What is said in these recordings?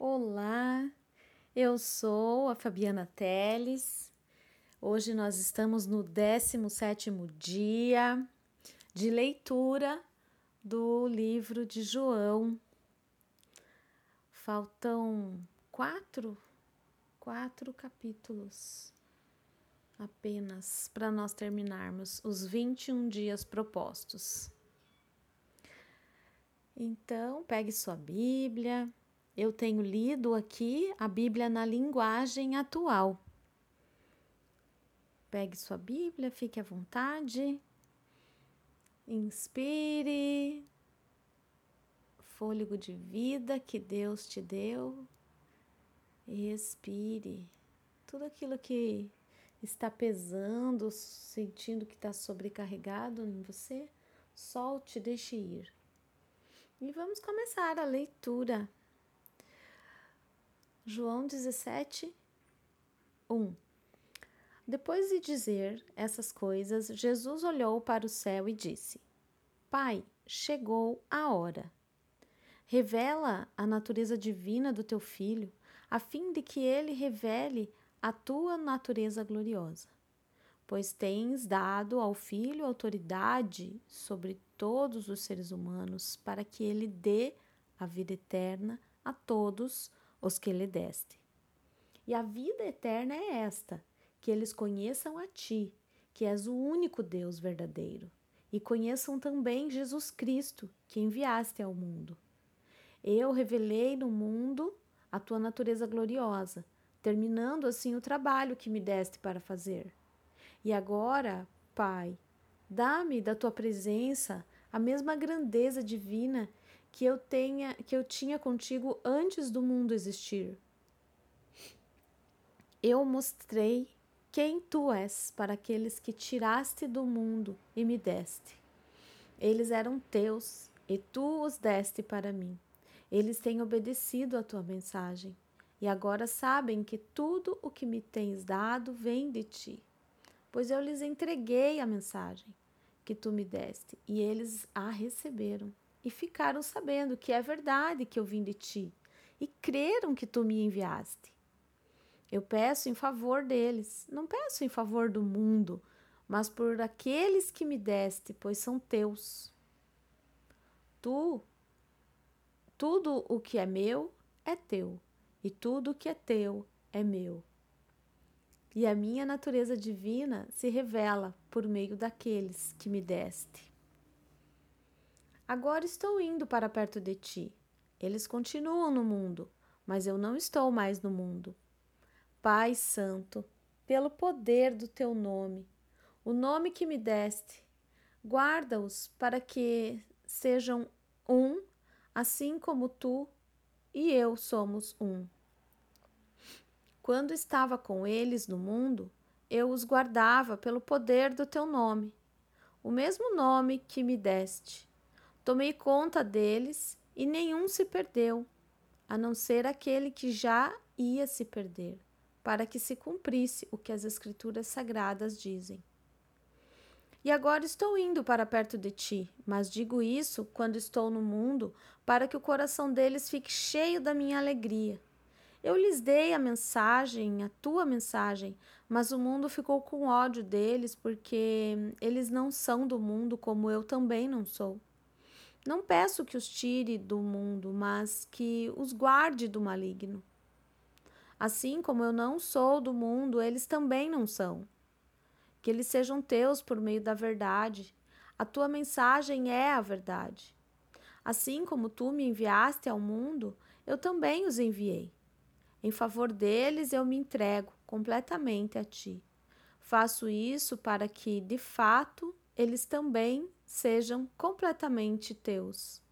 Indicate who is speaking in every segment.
Speaker 1: Olá, eu sou a Fabiana Teles. Hoje nós estamos no 17º dia de leitura do livro de João. Faltam quatro, quatro capítulos apenas para nós terminarmos os 21 dias propostos. Então, pegue sua Bíblia, eu tenho lido aqui a Bíblia na linguagem atual. Pegue sua Bíblia, fique à vontade. Inspire. Fôlego de vida que Deus te deu. Expire. Tudo aquilo que está pesando, sentindo que está sobrecarregado em você, solte, deixe ir. E vamos começar a leitura João 17, 1. Depois de dizer essas coisas, Jesus olhou para o céu e disse: Pai, chegou a hora. Revela a natureza divina do teu filho, a fim de que ele revele a tua natureza gloriosa. Pois tens dado ao filho autoridade sobre todos os seres humanos, para que ele dê a vida eterna a todos os que lhe deste. E a vida eterna é esta: que eles conheçam a ti, que és o único Deus verdadeiro, e conheçam também Jesus Cristo, que enviaste ao mundo. Eu revelei no mundo a tua natureza gloriosa, terminando assim o trabalho que me deste para fazer. E agora, Pai, dá-me da tua presença a mesma grandeza divina que eu tenha que eu tinha contigo antes do mundo existir. Eu mostrei quem tu és para aqueles que tiraste do mundo e me deste. Eles eram teus e tu os deste para mim. Eles têm obedecido à tua mensagem e agora sabem que tudo o que me tens dado vem de ti, pois eu lhes entreguei a mensagem que tu me deste e eles a receberam e ficaram sabendo que é verdade que eu vim de ti e creram que tu me enviaste. Eu peço em favor deles, não peço em favor do mundo, mas por aqueles que me deste, pois são teus. Tu, tudo o que é meu é teu, e tudo o que é teu é meu. E a minha natureza divina se revela por meio daqueles que me deste. Agora estou indo para perto de ti. Eles continuam no mundo, mas eu não estou mais no mundo. Pai Santo, pelo poder do teu nome, o nome que me deste, guarda-os para que sejam um, assim como tu e eu somos um. Quando estava com eles no mundo, eu os guardava pelo poder do teu nome, o mesmo nome que me deste. Tomei conta deles e nenhum se perdeu, a não ser aquele que já ia se perder, para que se cumprisse o que as Escrituras sagradas dizem. E agora estou indo para perto de ti, mas digo isso quando estou no mundo, para que o coração deles fique cheio da minha alegria. Eu lhes dei a mensagem, a tua mensagem, mas o mundo ficou com ódio deles, porque eles não são do mundo como eu também não sou. Não peço que os tire do mundo, mas que os guarde do maligno. Assim como eu não sou do mundo, eles também não são. Que eles sejam teus por meio da verdade. A tua mensagem é a verdade. Assim como tu me enviaste ao mundo, eu também os enviei. Em favor deles, eu me entrego completamente a ti. Faço isso para que, de fato, eles também sejam completamente teus.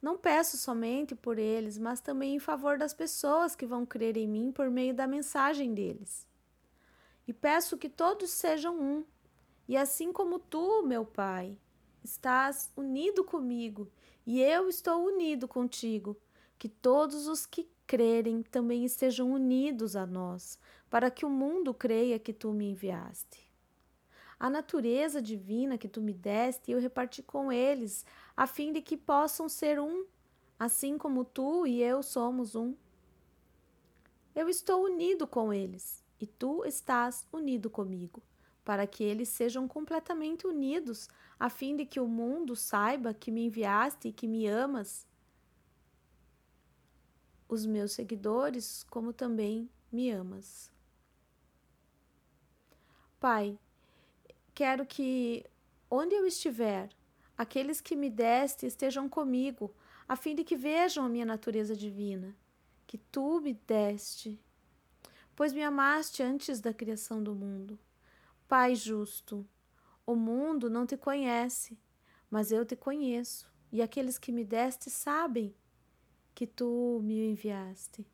Speaker 1: Não peço somente por eles, mas também em favor das pessoas que vão crer em mim por meio da mensagem deles. E peço que todos sejam um, e assim como tu, meu Pai, estás unido comigo e eu estou unido contigo, que todos os que crerem também estejam unidos a nós, para que o mundo creia que tu me enviaste. A natureza divina que tu me deste, eu reparti com eles, a fim de que possam ser um, assim como tu e eu somos um. Eu estou unido com eles e tu estás unido comigo, para que eles sejam completamente unidos, a fim de que o mundo saiba que me enviaste e que me amas. Os meus seguidores, como também me amas. Pai, quero que onde eu estiver, aqueles que me deste estejam comigo, a fim de que vejam a minha natureza divina que tu me deste, pois me amaste antes da criação do mundo. Pai justo, o mundo não te conhece, mas eu te conheço, e aqueles que me deste sabem que tu me enviaste.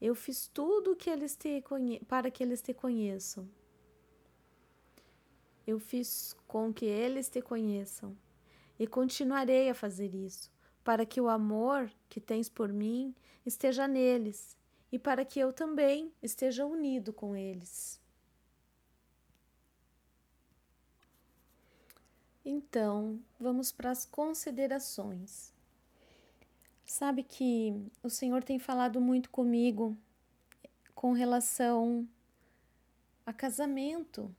Speaker 1: Eu fiz tudo que eles te para que eles te conheçam. Eu fiz com que eles te conheçam e continuarei a fazer isso, para que o amor que tens por mim esteja neles e para que eu também esteja unido com eles. Então, vamos para as considerações. Sabe que o Senhor tem falado muito comigo com relação a casamento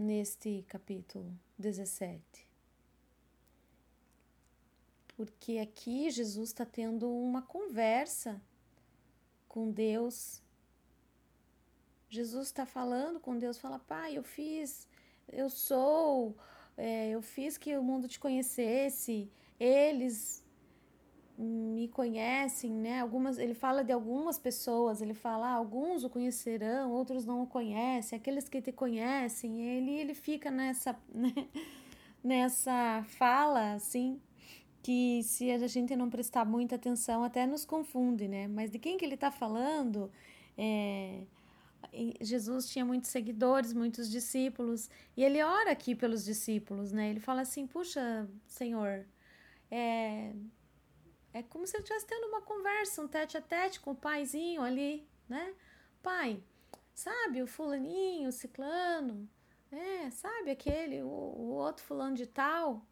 Speaker 1: neste capítulo 17 porque aqui Jesus está tendo uma conversa com Deus. Jesus está falando com Deus, fala, pai, eu fiz, eu sou, é, eu fiz que o mundo te conhecesse, eles me conhecem, né? Algumas, ele fala de algumas pessoas, ele fala, ah, alguns o conhecerão, outros não o conhecem, aqueles que te conhecem, ele ele fica nessa, né? nessa fala assim que se a gente não prestar muita atenção até nos confunde, né? Mas de quem que ele está falando? É, Jesus tinha muitos seguidores, muitos discípulos, e ele ora aqui pelos discípulos, né? Ele fala assim: Puxa, Senhor, é, é como se ele estivesse tendo uma conversa, um tete a tete com o paizinho ali, né? Pai, sabe o fulaninho, o ciclano, é, sabe aquele, o, o outro fulano de tal?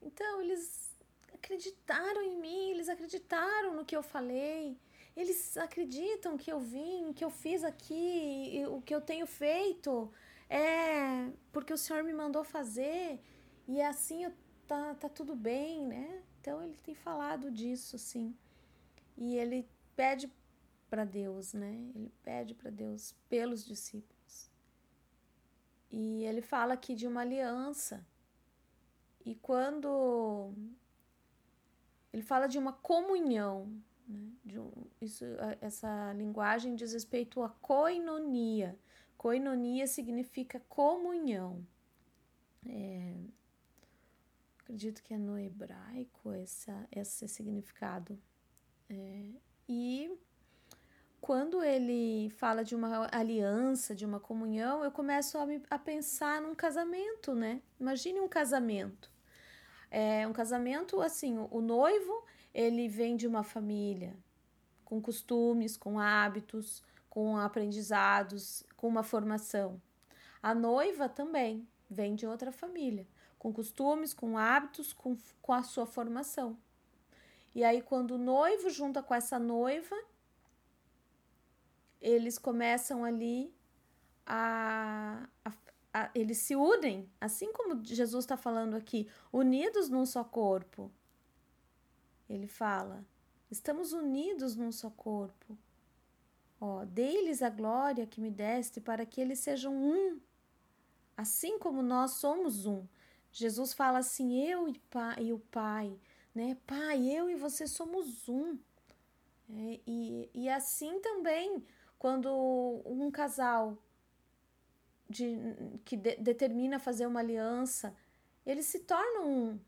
Speaker 1: Então, eles acreditaram em mim, eles acreditaram no que eu falei, eles acreditam que eu vim, que eu fiz aqui, o que eu tenho feito é porque o Senhor me mandou fazer e assim eu, tá, tá tudo bem, né? Então ele tem falado disso, sim. E ele pede para Deus, né? Ele pede para Deus pelos discípulos. E ele fala aqui de uma aliança. E quando ele fala de uma comunhão, né? de um, isso, essa linguagem diz respeito à koinonia. Koinonia significa comunhão. É, acredito que é no hebraico essa, esse significado. É, e quando ele fala de uma aliança, de uma comunhão, eu começo a, me, a pensar num casamento, né? Imagine um casamento. É um casamento assim, o noivo, ele vem de uma família com costumes, com hábitos, com aprendizados, com uma formação. A noiva também vem de outra família, com costumes, com hábitos, com, com a sua formação. E aí, quando o noivo junta com essa noiva, eles começam ali a, a, eles se unem, assim como Jesus está falando aqui, unidos num só corpo. Ele fala: estamos unidos num só corpo. Ó, dei-lhes a glória que me deste para que eles sejam um, assim como nós somos um. Jesus fala assim: eu e, e o Pai, né? Pai, eu e você somos um. É, e, e assim também, quando um casal de, que de, determina fazer uma aliança, eles se tornam um.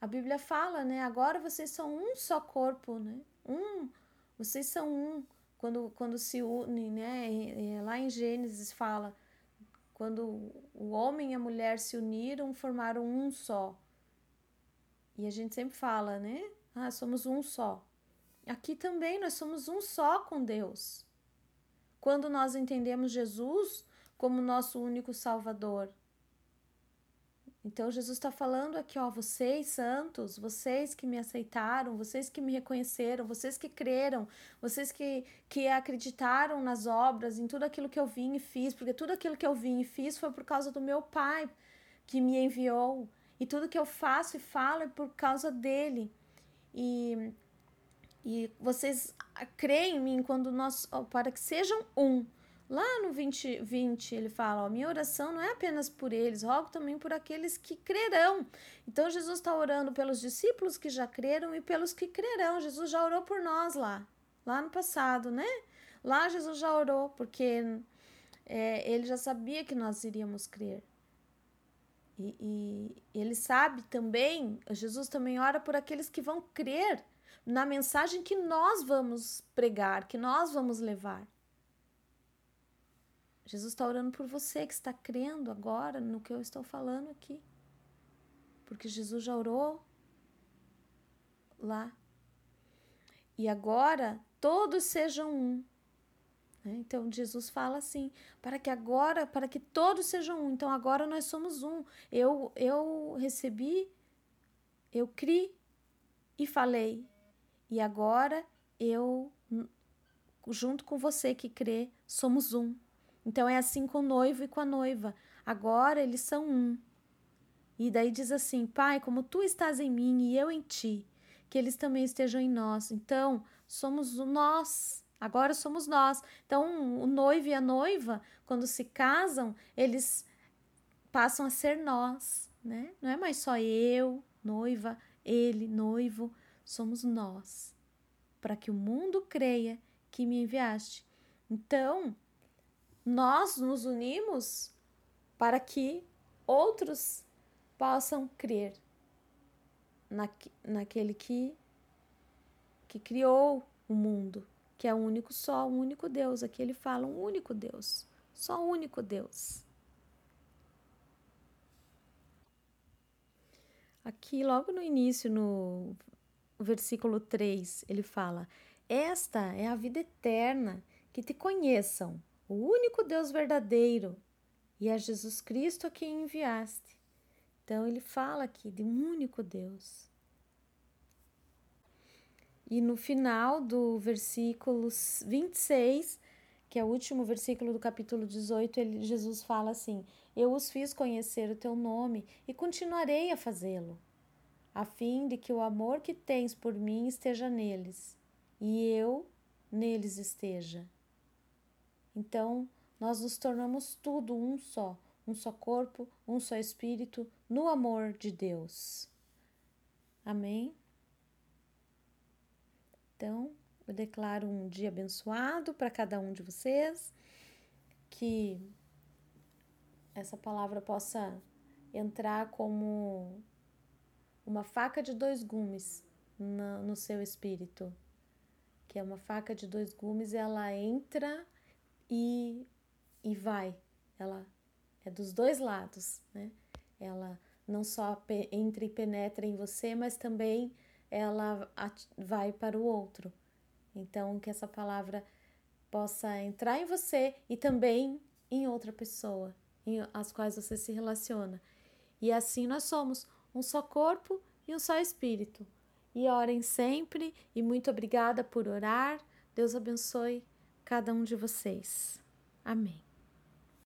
Speaker 1: A Bíblia fala, né? Agora vocês são um só corpo, né? Um, vocês são um. Quando, quando se unem, né? Lá em Gênesis fala, quando o homem e a mulher se uniram, formaram um só. E a gente sempre fala, né? Ah, somos um só. Aqui também nós somos um só com Deus. Quando nós entendemos Jesus, como nosso único Salvador. Então Jesus está falando aqui, ó, vocês santos, vocês que me aceitaram, vocês que me reconheceram, vocês que creram, vocês que, que acreditaram nas obras, em tudo aquilo que eu vim e fiz, porque tudo aquilo que eu vim e fiz foi por causa do meu Pai que me enviou, e tudo que eu faço e falo é por causa dele. E, e vocês creem em mim quando nós, ó, para que sejam um Lá no 20, 20 ele fala: ó, minha oração não é apenas por eles, rogo também por aqueles que crerão. Então Jesus está orando pelos discípulos que já creram e pelos que crerão. Jesus já orou por nós lá, lá no passado, né? Lá Jesus já orou, porque é, ele já sabia que nós iríamos crer. E, e ele sabe também, Jesus também ora por aqueles que vão crer na mensagem que nós vamos pregar, que nós vamos levar. Jesus está orando por você que está crendo agora no que eu estou falando aqui. Porque Jesus já orou lá. E agora todos sejam um. Né? Então Jesus fala assim: para que agora, para que todos sejam um. Então agora nós somos um. Eu, eu recebi, eu criei e falei. E agora eu, junto com você que crê, somos um. Então é assim com o noivo e com a noiva. Agora eles são um. E daí diz assim: Pai, como tu estás em mim e eu em ti, que eles também estejam em nós. Então, somos nós. Agora somos nós. Então, o noivo e a noiva, quando se casam, eles passam a ser nós, né? Não é mais só eu, noiva, ele, noivo, somos nós. Para que o mundo creia que me enviaste. Então, nós nos unimos para que outros possam crer na, naquele que, que criou o mundo, que é o único só, o único Deus. Aqui ele fala um único Deus, só o único Deus. Aqui, logo no início, no versículo 3, ele fala: Esta é a vida eterna, que te conheçam, o único Deus verdadeiro, e a Jesus Cristo a quem enviaste. Então ele fala aqui de um único Deus. E no final do versículo 26, que é o último versículo do capítulo 18, ele, Jesus fala assim: Eu os fiz conhecer o teu nome e continuarei a fazê-lo, a fim de que o amor que tens por mim esteja neles e eu neles esteja. Então, nós nos tornamos tudo um só, um só corpo, um só espírito, no amor de Deus. Amém? Então, eu declaro um dia abençoado para cada um de vocês, que essa palavra possa entrar como uma faca de dois gumes no, seu espírito, que é uma faca de dois gumes, ela entra e, e vai. Ela é dos dois lados, né? Ela não só entra e penetra em você, mas também ela vai para o outro. Então, que essa palavra possa entrar em você e também em outra pessoa, em as quais você se relaciona. E assim nós somos um só corpo e um só espírito. E orem sempre e muito obrigada por orar. Deus abençoe cada um de vocês. Amém.